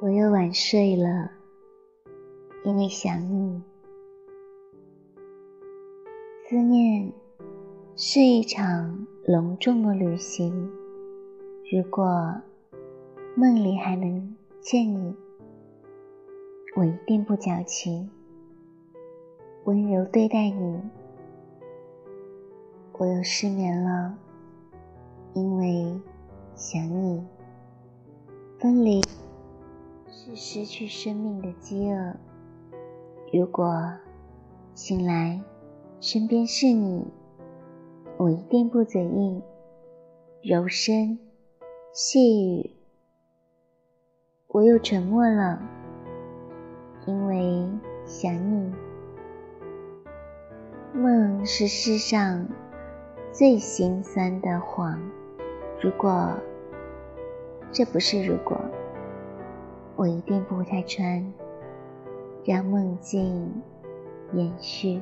我又晚睡了，因为想你。思念是一场隆重的旅行，如果梦里还能见你，我一定不矫情，温柔对待你。我又失眠了，因为想你。分离。是失去生命的饥饿。如果醒来，身边是你，我一定不嘴硬，柔声细语。我又沉默了，因为想你。梦是世上最心酸的谎。如果这不是如果。我一定不会再穿，让梦境延续。